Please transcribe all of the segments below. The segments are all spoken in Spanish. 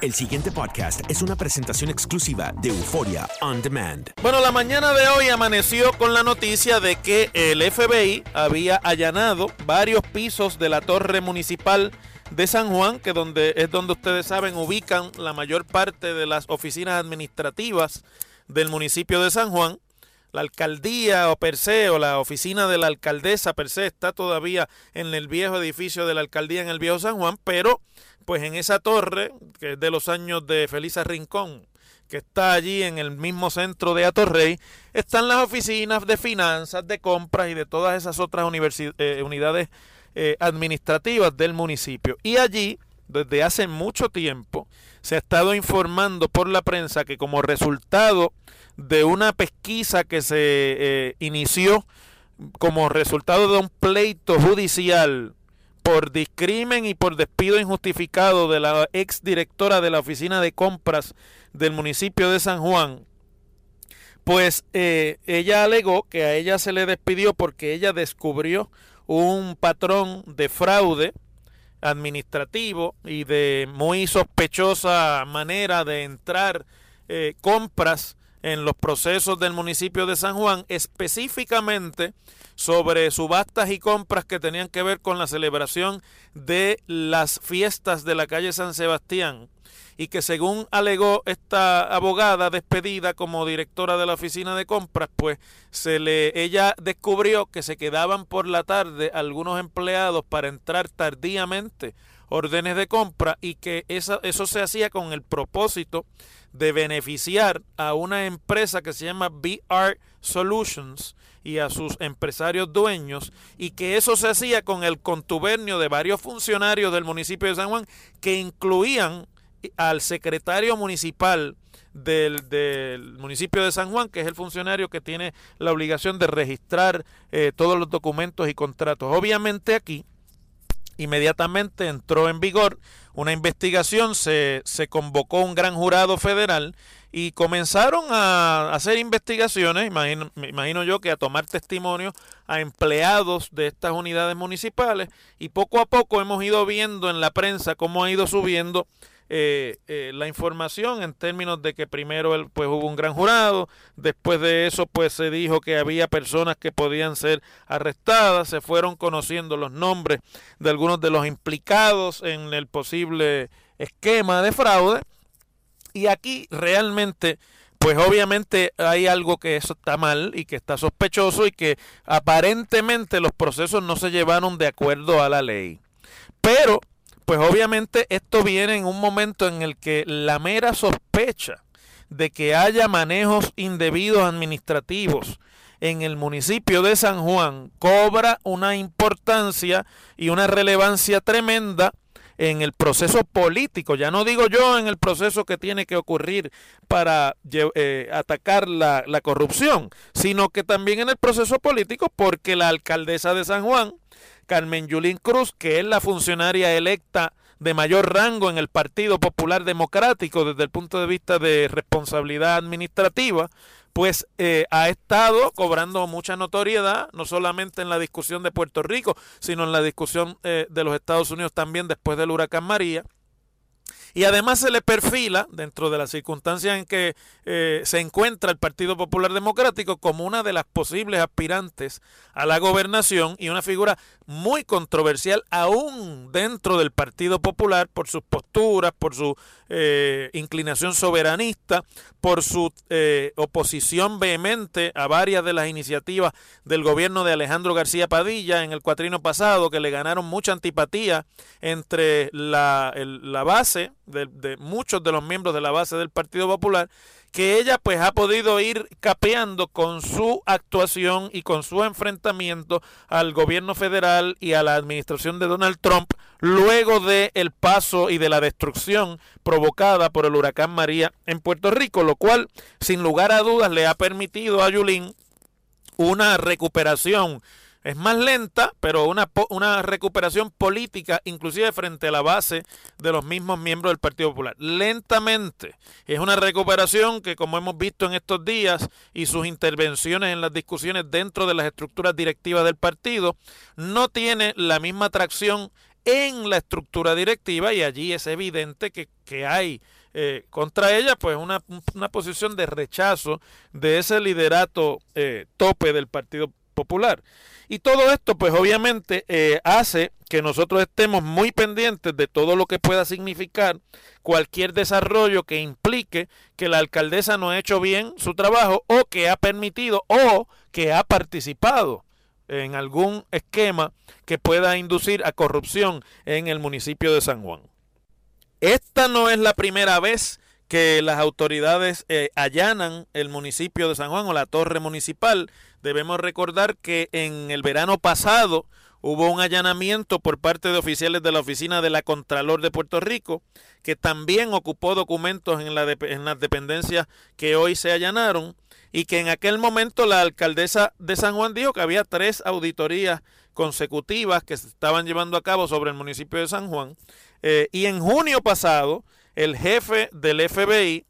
El siguiente podcast es una presentación exclusiva de Euforia On Demand. Bueno, la mañana de hoy amaneció con la noticia de que el FBI había allanado varios pisos de la torre municipal de San Juan, que es donde ustedes saben ubican la mayor parte de las oficinas administrativas del municipio de San Juan. La alcaldía o per se, o la oficina de la alcaldesa per se, está todavía en el viejo edificio de la alcaldía en el viejo San Juan, pero pues en esa torre, que es de los años de Felisa Rincón, que está allí en el mismo centro de Atorrey, están las oficinas de finanzas, de compras y de todas esas otras eh, unidades eh, administrativas del municipio. Y allí, desde hace mucho tiempo, se ha estado informando por la prensa que como resultado de una pesquisa que se eh, inició como resultado de un pleito judicial por discrimen y por despido injustificado de la ex directora de la oficina de compras del municipio de San Juan, pues eh, ella alegó que a ella se le despidió porque ella descubrió un patrón de fraude administrativo y de muy sospechosa manera de entrar eh, compras en los procesos del municipio de San Juan, específicamente sobre subastas y compras que tenían que ver con la celebración de las fiestas de la calle San Sebastián. Y que según alegó esta abogada despedida como directora de la oficina de compras, pues se le ella descubrió que se quedaban por la tarde algunos empleados para entrar tardíamente órdenes de compra y que eso se hacía con el propósito de beneficiar a una empresa que se llama BR Solutions y a sus empresarios dueños y que eso se hacía con el contubernio de varios funcionarios del municipio de San Juan que incluían al secretario municipal del, del, municipio de San Juan, que es el funcionario que tiene la obligación de registrar eh, todos los documentos y contratos. Obviamente aquí inmediatamente entró en vigor una investigación, se, se convocó un gran jurado federal y comenzaron a hacer investigaciones, imagino, me imagino yo que a tomar testimonio a empleados de estas unidades municipales y poco a poco hemos ido viendo en la prensa cómo ha ido subiendo eh, eh, la información en términos de que primero pues hubo un gran jurado, después de eso pues se dijo que había personas que podían ser arrestadas, se fueron conociendo los nombres de algunos de los implicados en el posible esquema de fraude y aquí realmente pues obviamente hay algo que eso está mal y que está sospechoso y que aparentemente los procesos no se llevaron de acuerdo a la ley. Pero pues obviamente esto viene en un momento en el que la mera sospecha de que haya manejos indebidos administrativos en el municipio de San Juan cobra una importancia y una relevancia tremenda en el proceso político, ya no digo yo en el proceso que tiene que ocurrir para eh, atacar la, la corrupción, sino que también en el proceso político porque la alcaldesa de San Juan, Carmen Yulín Cruz, que es la funcionaria electa de mayor rango en el Partido Popular Democrático desde el punto de vista de responsabilidad administrativa, pues eh, ha estado cobrando mucha notoriedad, no solamente en la discusión de Puerto Rico, sino en la discusión eh, de los Estados Unidos también después del huracán María. Y además se le perfila, dentro de las circunstancias en que eh, se encuentra el Partido Popular Democrático, como una de las posibles aspirantes a la gobernación y una figura muy controversial aún dentro del Partido Popular por sus posturas, por su eh, inclinación soberanista, por su eh, oposición vehemente a varias de las iniciativas del gobierno de Alejandro García Padilla en el cuatrino pasado, que le ganaron mucha antipatía entre la, la base de, muchos de los miembros de la base del Partido Popular, que ella pues ha podido ir capeando con su actuación y con su enfrentamiento al gobierno federal y a la administración de Donald Trump luego de el paso y de la destrucción provocada por el huracán María en Puerto Rico, lo cual sin lugar a dudas le ha permitido a Yulín una recuperación es más lenta, pero una, una recuperación política, inclusive frente a la base de los mismos miembros del Partido Popular. Lentamente. Es una recuperación que, como hemos visto en estos días y sus intervenciones en las discusiones dentro de las estructuras directivas del partido, no tiene la misma atracción en la estructura directiva y allí es evidente que, hay eh, contra ella pues una, una, posición de rechazo de ese liderato eh, tope del Partido Popular. Y todo esto, pues obviamente, eh, hace que nosotros estemos muy pendientes de todo lo que pueda significar cualquier desarrollo que implique que la alcaldesa no ha hecho bien su trabajo o que ha permitido o que ha participado en algún esquema que pueda inducir a corrupción en el municipio de San Juan. Esta no es la primera vez que las autoridades eh, allanan el municipio de San Juan o la torre municipal Debemos recordar que en el verano pasado hubo un allanamiento por parte de oficiales de la oficina de la Contralor de Puerto Rico, que también ocupó documentos en, la en las dependencias que hoy se allanaron, y que en aquel momento la alcaldesa de San Juan dijo que había tres auditorías consecutivas que se estaban llevando a cabo sobre el municipio de San Juan. Eh, y en junio pasado, el jefe del FBI,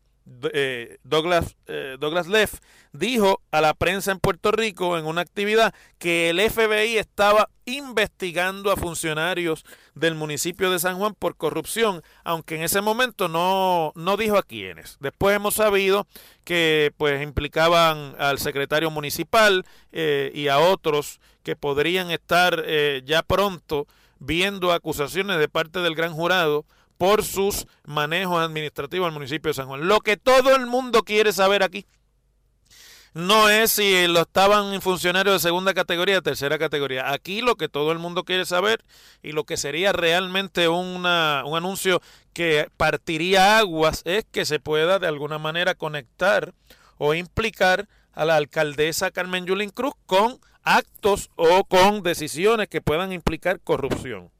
eh, Douglas, eh, Douglas Leff dijo a la prensa en Puerto Rico en una actividad que el FBI estaba investigando a funcionarios del municipio de San Juan por corrupción, aunque en ese momento no, no dijo a quiénes. Después hemos sabido que pues implicaban al secretario municipal eh, y a otros que podrían estar ya pronto viendo acusaciones de parte del gran jurado por sus manejos administrativos al municipio de San Juan. Lo que todo el mundo quiere saber aquí no es si lo estaban funcionarios de segunda categoría o tercera categoría. Aquí lo que todo el mundo quiere saber y lo que sería realmente una, un anuncio que partiría aguas es que se pueda de alguna manera conectar o implicar a la alcaldesa Carmen Yulín Cruz con actos o con decisiones que puedan implicar corrupción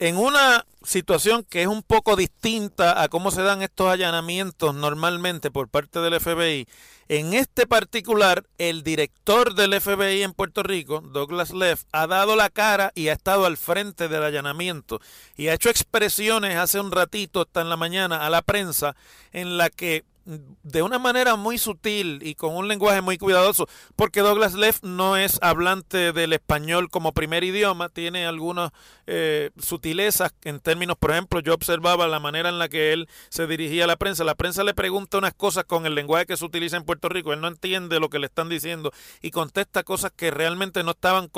en una situación que es un poco distinta a cómo se dan estos allanamientos normalmente por parte del FBI, en este particular, el director del FBI en Puerto Rico, Douglas Leff, ha dado la cara y ha estado al frente del allanamiento y ha hecho expresiones hace un ratito, hasta en la mañana, a la prensa, en la que de una manera muy sutil y con un lenguaje muy cuidadoso, porque Douglas Leff no es hablante del español como primer idioma, tiene algunas eh, sutilezas en términos, por ejemplo, yo observaba la manera en la que él se dirigía a la prensa, la prensa le pregunta unas cosas con el lenguaje que se utiliza en Puerto Rico, él no entiende lo que le están diciendo y contesta cosas que realmente no estaban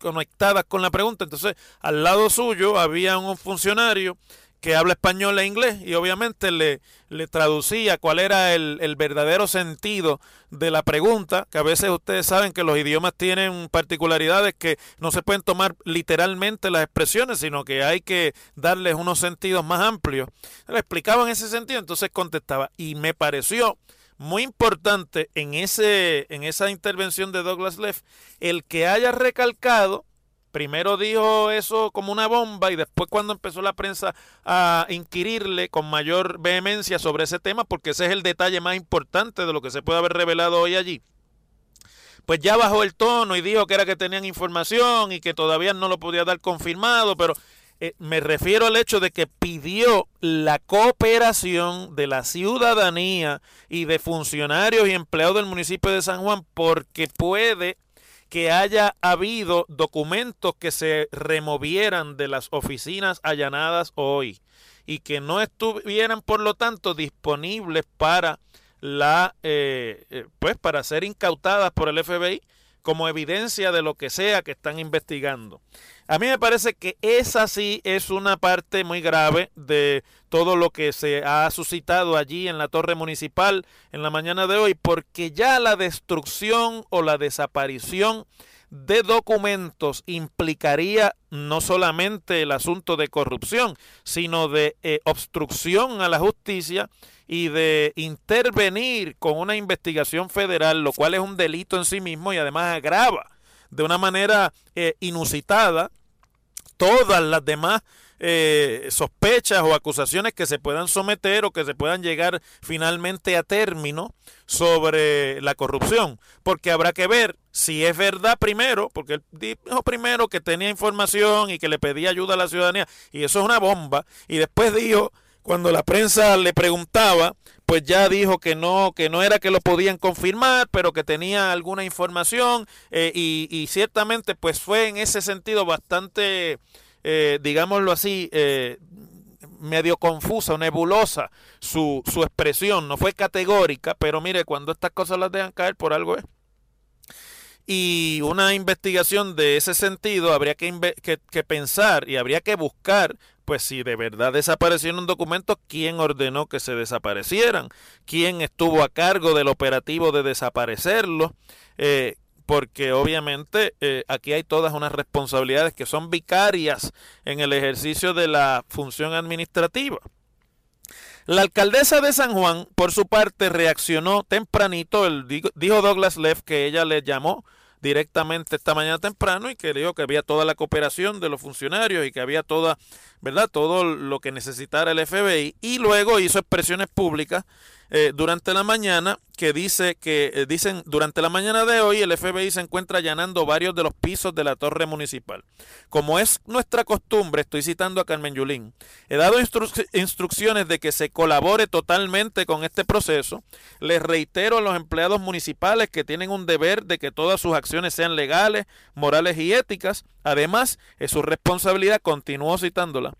conectadas con la pregunta, entonces al lado suyo había un funcionario que habla español e inglés y obviamente le, le traducía cuál era el, el, verdadero sentido de la pregunta, que a veces ustedes saben que los idiomas tienen particularidades que no se pueden tomar literalmente las expresiones, sino que hay que darles unos sentidos más amplios. Le explicaba en ese sentido, entonces contestaba y me pareció muy importante en, ese, en esa intervención de Douglas Leff el que haya recalcado primero dijo eso como una bomba y después cuando empezó la prensa a inquirirle con mayor vehemencia sobre ese tema, porque ese es el detalle más importante de lo que se puede haber revelado hoy allí, pues ya bajó el tono y dijo que era que tenían información y que todavía no lo podía dar confirmado, pero eh, me refiero al hecho de que pidió la cooperación de la ciudadanía y de funcionarios y empleados del municipio de San Juan porque puede que haya habido documentos que se removieran de las oficinas allanadas hoy y que no estuvieran por lo tanto disponibles para la eh, eh, pues para ser incautadas por el FBI como evidencia de lo que sea que están investigando. A mí me parece que esa sí es una parte muy grave de todo lo que se ha suscitado allí en la torre municipal en la mañana de hoy, porque ya la destrucción o la desaparición de documentos implicaría no solamente el asunto de corrupción, sino de eh, obstrucción a la justicia y de intervenir con una investigación federal, lo cual es un delito en sí mismo y además agrava de una manera eh, inusitada todas las demás eh, sospechas o acusaciones que se puedan someter o que se puedan llegar finalmente a término sobre la corrupción. Porque habrá que ver si es verdad primero, porque él dijo primero que tenía información y que le pedía ayuda a la ciudadanía, y eso es una bomba, y después dijo cuando la prensa le preguntaba, pues ya dijo que no, que no era que lo podían confirmar, pero que tenía alguna información eh, y, ciertamente pues fue en ese sentido bastante, eh, digámoslo así, eh, medio confusa nebulosa su, su expresión, no fue categórica, pero mire, cuando estas cosas las dejan caer por algo es. Y una investigación de ese sentido habría que, que, pensar y habría que buscar pues si de verdad desaparecieron documentos, ¿quién ordenó que se desaparecieran? ¿Quién estuvo a cargo del operativo de desaparecerlos? Eh, porque obviamente eh, aquí hay todas unas responsabilidades que son vicarias en el ejercicio de la función administrativa. La alcaldesa de San Juan, por su parte, reaccionó tempranito, el, dijo Douglas Leff que ella le llamó directamente esta mañana temprano y que dijo que había toda la cooperación de los funcionarios y que había toda, ¿verdad? Todo lo que necesitara el FBI y luego hizo expresiones públicas eh, durante la mañana que dice que eh, dicen durante la mañana de hoy el FBI se encuentra allanando varios de los pisos de la torre municipal. Como es nuestra costumbre, estoy citando a Carmen Yulín, he dado instrucciones de que se colabore totalmente con este proceso. Les reitero a los empleados municipales que tienen un deber de que todas sus acciones sean legales, morales y éticas. Además, es su responsabilidad, continúo citándola,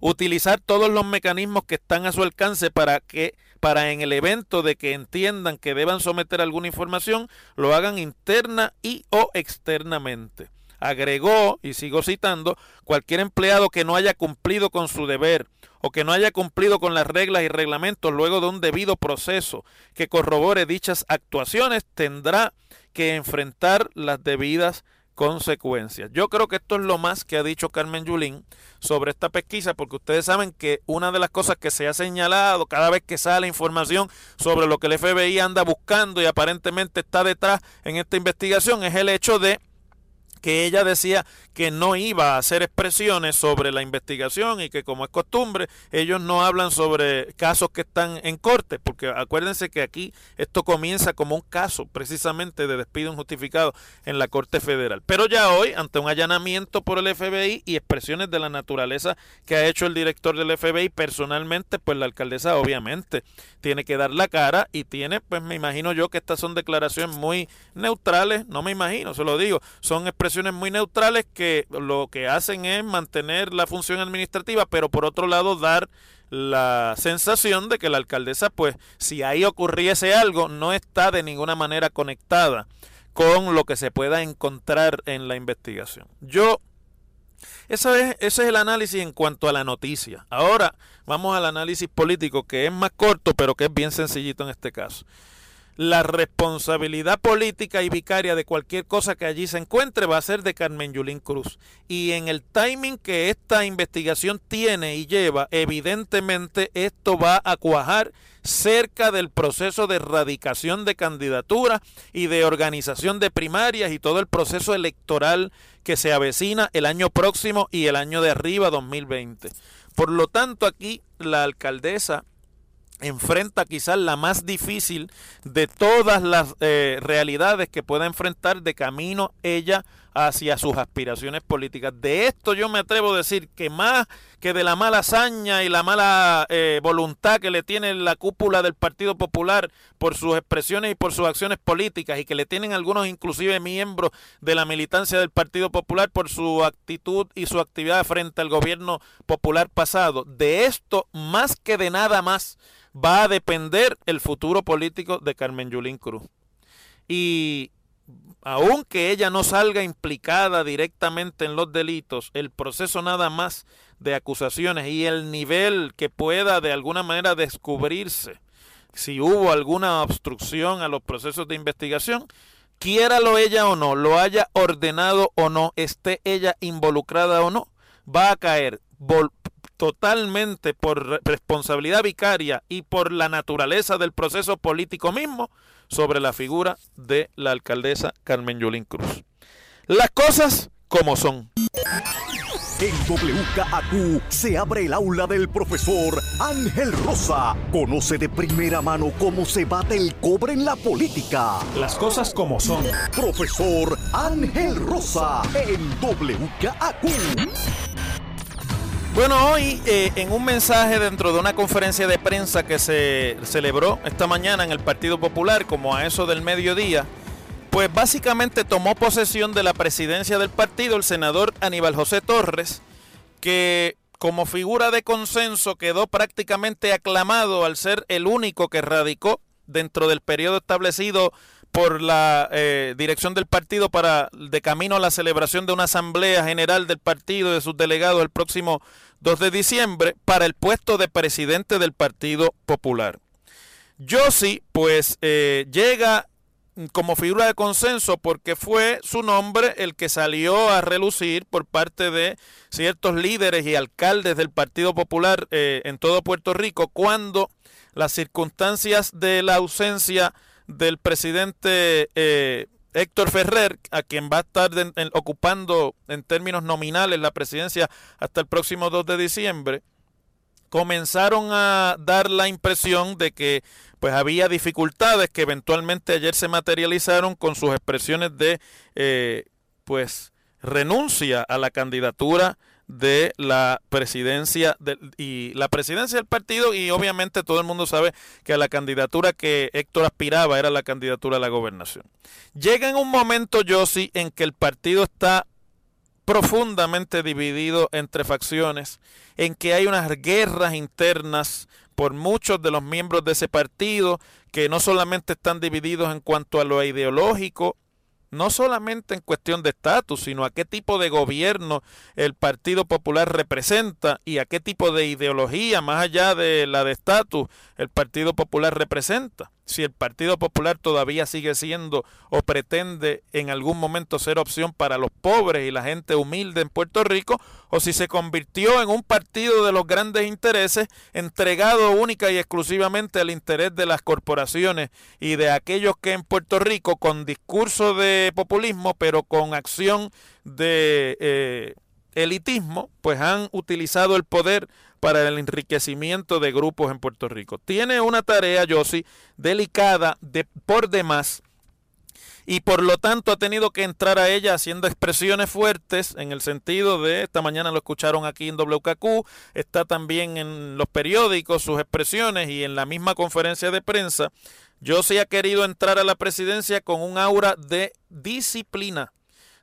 utilizar todos los mecanismos que están a su alcance para que para en el evento de que entiendan que deban someter alguna información, lo hagan interna y o externamente. Agregó, y sigo citando, cualquier empleado que no haya cumplido con su deber o que no haya cumplido con las reglas y reglamentos luego de un debido proceso que corrobore dichas actuaciones tendrá que enfrentar las debidas consecuencias. Yo creo que esto es lo más que ha dicho Carmen Yulín sobre esta pesquisa, porque ustedes saben que una de las cosas que se ha señalado cada vez que sale información sobre lo que el FBI anda buscando y aparentemente está detrás en esta investigación es el hecho de que ella decía que no iba a hacer expresiones sobre la investigación y que como es costumbre ellos no hablan sobre casos que están en corte, porque acuérdense que aquí esto comienza como un caso precisamente de despido injustificado en la Corte Federal. Pero ya hoy, ante un allanamiento por el FBI y expresiones de la naturaleza que ha hecho el director del FBI personalmente, pues la alcaldesa obviamente tiene que dar la cara y tiene, pues me imagino yo que estas son declaraciones muy neutrales, no me imagino, se lo digo, son expresiones muy neutrales que lo que hacen es mantener la función administrativa, pero por otro lado dar la sensación de que la alcaldesa, pues si ahí ocurriese algo, no está de ninguna manera conectada con lo que se pueda encontrar en la investigación. Yo Eso es, ese es el análisis en cuanto a la noticia. Ahora vamos al análisis político, que es más corto, pero que es bien sencillito en este caso la responsabilidad política y vicaria de cualquier cosa que allí se encuentre va a ser de Carmen Yulín Cruz. Y en el timing que esta investigación tiene y lleva, evidentemente esto va a cuajar cerca del proceso de erradicación de candidatura y de organización de primarias y todo el proceso electoral que se avecina el año próximo y el año de arriba 2020. Por lo tanto, aquí la alcaldesa enfrenta quizás la más difícil de todas las eh, realidades que pueda enfrentar de camino ella hacia sus aspiraciones políticas. De esto yo me atrevo a decir que más que de la mala hazaña y la mala eh, voluntad que le tiene la cúpula del Partido Popular por sus expresiones y por sus acciones políticas y que le tienen algunos inclusive miembros de la militancia del Partido Popular por su actitud y su actividad frente al gobierno popular pasado. De esto más que de nada más va a depender el futuro político de Carmen Yulín Cruz. Y aunque ella no salga implicada directamente en los delitos, el proceso nada más de acusaciones y el nivel que pueda de alguna manera descubrirse si hubo alguna obstrucción a los procesos de investigación, quiéralo ella o no, lo haya ordenado o no, esté ella involucrada o no, va a caer totalmente por responsabilidad vicaria y por la naturaleza del proceso político mismo sobre la figura de la alcaldesa Carmen Yulín Cruz. Las cosas como son. En WKAQ se abre el aula del profesor Ángel Rosa. Conoce de primera mano cómo se bate el cobre en la política. Las cosas como son. Profesor Ángel Rosa en WKAQ. Bueno, hoy eh, en un mensaje dentro de una conferencia de prensa que se celebró esta mañana en el Partido Popular, como a eso del mediodía, pues básicamente tomó posesión de la presidencia del partido el senador Aníbal José Torres, que como figura de consenso quedó prácticamente aclamado al ser el único que radicó dentro del periodo establecido por la eh, dirección del partido para de camino a la celebración de una asamblea general del partido de sus delegados el próximo 2 de diciembre para el puesto de presidente del Partido Popular. Yo sí, pues eh, llega como figura de consenso porque fue su nombre el que salió a relucir por parte de ciertos líderes y alcaldes del Partido Popular eh, en todo Puerto Rico cuando las circunstancias de la ausencia del presidente eh, Héctor Ferrer, a quien va a estar ocupando en términos nominales la presidencia hasta el próximo 2 de diciembre, comenzaron a dar la impresión de que pues había dificultades que eventualmente ayer se materializaron con sus expresiones de eh, pues renuncia a la candidatura de la presidencia y la presidencia del partido y obviamente todo el mundo sabe que la candidatura que Héctor aspiraba era la candidatura a la gobernación. Llega en un momento, Yossi, en que el partido está profundamente dividido entre facciones, en que hay unas guerras internas por muchos de los miembros de ese partido que no solamente están divididos en cuanto a lo ideológico, no solamente en cuestión de estatus, sino a qué tipo de gobierno el Partido Popular representa y a qué tipo de ideología, más allá de la de estatus, el Partido Popular representa si el Partido Popular todavía sigue siendo o pretende en algún momento ser opción para los pobres y la gente humilde en Puerto Rico, o si se convirtió en un partido de los grandes intereses entregado única y exclusivamente al interés de las corporaciones y de aquellos que en Puerto Rico con discurso de populismo, pero con acción de... Eh, elitismo, pues han utilizado el poder para el enriquecimiento de grupos en Puerto Rico. Tiene una tarea, Yossi, delicada de, por demás y por lo tanto ha tenido que entrar a ella haciendo expresiones fuertes en el sentido de, esta mañana lo escucharon aquí en WKQ, está también en los periódicos sus expresiones y en la misma conferencia de prensa. Yossi ha querido entrar a la presidencia con un aura de disciplina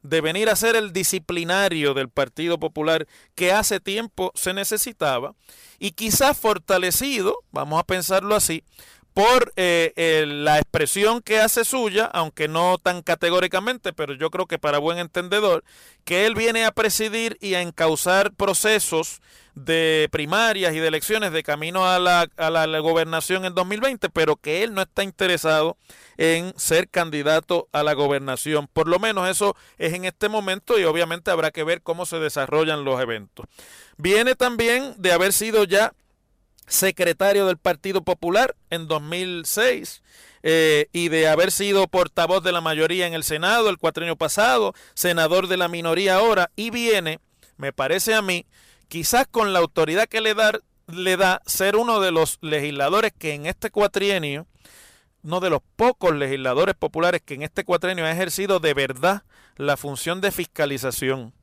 de venir a ser el disciplinario del Partido Popular que hace tiempo se necesitaba y quizás fortalecido, vamos a pensarlo así, por eh, la expresión que hace suya, aunque no tan categóricamente, pero yo creo que para buen entendedor, que él viene a presidir y a encauzar procesos de primarias y de elecciones de camino a la, a la, gobernación en 2020, pero que él no está interesado en ser candidato a la gobernación. Por lo menos eso es en este momento y obviamente habrá que ver cómo se desarrollan los eventos. Viene también de haber sido ya secretario del Partido Popular en 2006 eh, y de haber sido portavoz de la mayoría en el Senado el cuatrienio pasado, senador de la minoría ahora, y viene, me parece a mí, quizás con la autoridad que le da, le da ser uno de los legisladores que en este cuatrienio, uno de los pocos legisladores populares que en este cuatrienio ha ejercido de verdad la función de fiscalización.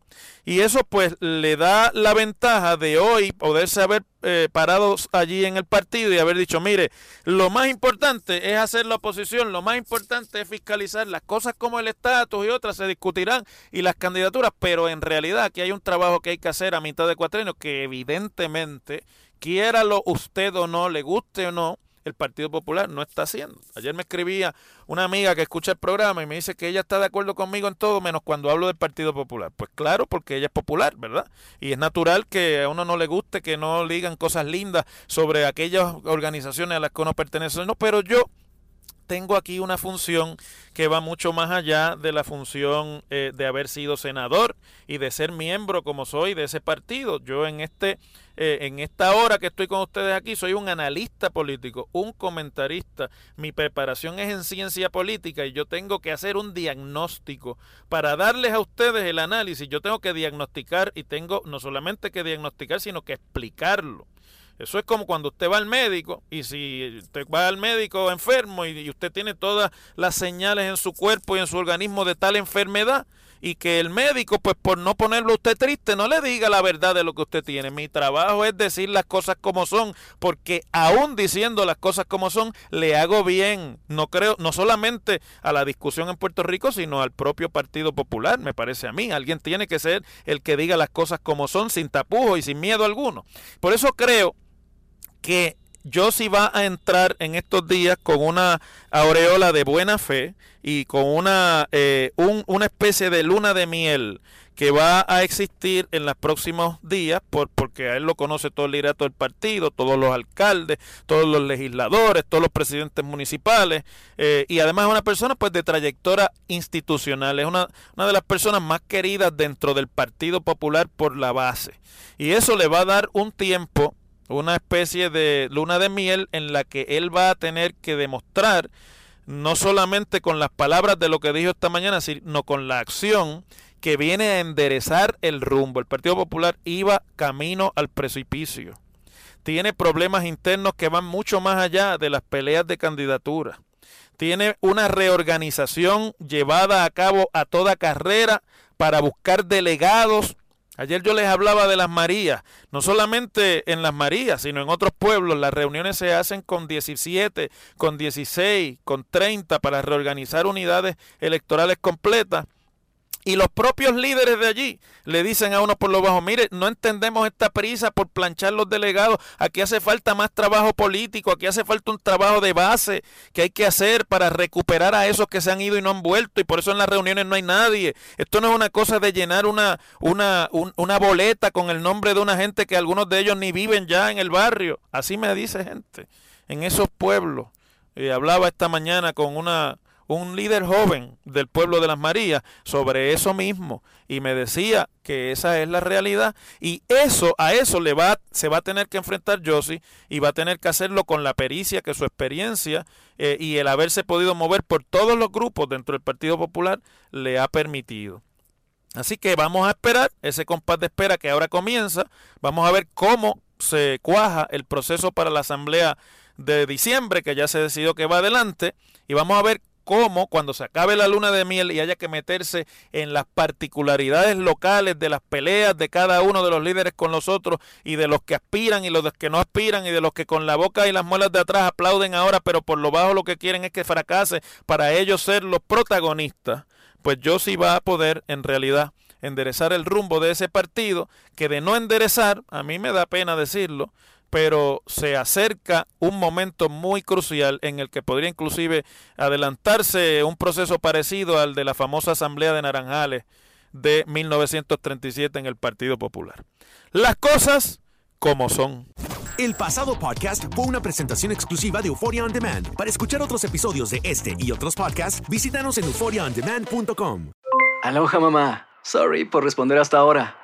Y eso pues le da la ventaja de hoy poderse haber eh, parado allí en el partido y haber dicho, mire, lo más importante es hacer la oposición, lo más importante es fiscalizar las cosas como el estatus y otras se discutirán y las candidaturas, pero en realidad aquí hay un trabajo que hay que hacer a mitad de cuatrienio que evidentemente, quiéralo usted o no, le guste o no, el Partido Popular no está haciendo. Ayer me escribía una amiga que escucha el programa y me dice que ella está de acuerdo conmigo en todo menos cuando hablo del Partido Popular. Pues claro, porque ella es popular, ¿verdad? Y es natural que a uno no le guste que no digan cosas lindas sobre aquellas organizaciones a las que uno pertenece. No, pero yo tengo aquí una función que va mucho más allá de la función eh, de haber sido senador y de ser miembro como soy de ese partido. Yo en este eh, en esta hora que estoy con ustedes aquí soy un analista político, un comentarista. Mi preparación es en ciencia política y yo tengo que hacer un diagnóstico para darles a ustedes el análisis. Yo tengo que diagnosticar y tengo no solamente que diagnosticar, sino que explicarlo. Eso es como cuando usted va al médico y si usted va al médico enfermo y, usted tiene todas las señales en su cuerpo y en su organismo de tal enfermedad y que el médico, pues por no ponerlo a usted triste, no le diga la verdad de lo que usted tiene. Mi trabajo es decir las cosas como son, porque aún diciendo las cosas como son, le hago bien. No creo, no solamente a la discusión en Puerto Rico, sino al propio Partido Popular, me parece a mí. Alguien tiene que ser el que diga las cosas como son, sin tapujos y sin miedo alguno. Por eso creo que yo sí va a entrar en estos días con una aureola de buena fe y con una, eh, una especie de luna de miel que va a existir en los próximos días, por, porque a él lo conoce todo el liderato del partido, todos los alcaldes, todos los legisladores, todos los presidentes municipales, eh, y además es una persona pues de trayectoria institucional, es una, una de las personas más queridas dentro del Partido Popular por la base. Y eso le va a dar un tiempo una especie de luna de miel en la que él va a tener que demostrar, no solamente con las palabras de lo que dijo esta mañana, sino con la acción que viene a enderezar el rumbo. El Partido Popular iba camino al precipicio. Tiene problemas internos que van mucho más allá de las peleas de candidatura. Tiene una reorganización llevada a cabo a toda carrera para buscar delegados Ayer yo les hablaba de las Marías, no solamente en las Marías, sino en otros pueblos. Las reuniones se hacen con 17, con 16, con 30 para reorganizar unidades electorales completas. Y los propios líderes de allí le dicen a uno por lo bajo, mire, no entendemos esta prisa por planchar los delegados, aquí hace falta más trabajo político, aquí hace falta un trabajo de base que hay que hacer para recuperar a esos que se han ido y no han vuelto, y por eso en las reuniones no hay nadie. Esto no es una cosa de llenar una, una, una boleta con el nombre de una gente que algunos de ellos ni viven ya en el barrio. Así me dice gente en esos pueblos. Y hablaba esta mañana con una un líder joven del pueblo de las Marías sobre eso mismo. Y me decía que esa es la realidad. Y eso a eso le va se va a tener que enfrentar Josie y va a tener que hacerlo con la pericia que su experiencia eh, y el haberse podido mover por todos los grupos dentro del Partido Popular le ha permitido. Así que vamos a esperar ese compás de espera que ahora comienza, vamos a ver cómo se cuaja el proceso para la asamblea de diciembre que ya se decidió que va adelante. Y vamos a ver cómo cuando se acabe la luna de miel y haya que meterse en las particularidades locales de las peleas de cada uno de los líderes con los otros y de los que aspiran y los que no aspiran y de los que con la boca y las muelas de atrás aplauden ahora pero por lo bajo lo que quieren es que fracase para ellos ser los protagonistas, pues yo sí va a poder en realidad enderezar el rumbo de ese partido que de no enderezar, a mí me da pena decirlo, pero se acerca un momento muy crucial en el que podría inclusive adelantarse un proceso parecido al de la famosa Asamblea de Naranjales de 1937 en el Partido Popular. Las cosas como son. El pasado podcast fue una presentación exclusiva de Euphoria On Demand. Para escuchar otros episodios de este y otros podcasts, visítanos en euphoriaondemand.com. Aloha mamá. Sorry por responder hasta ahora.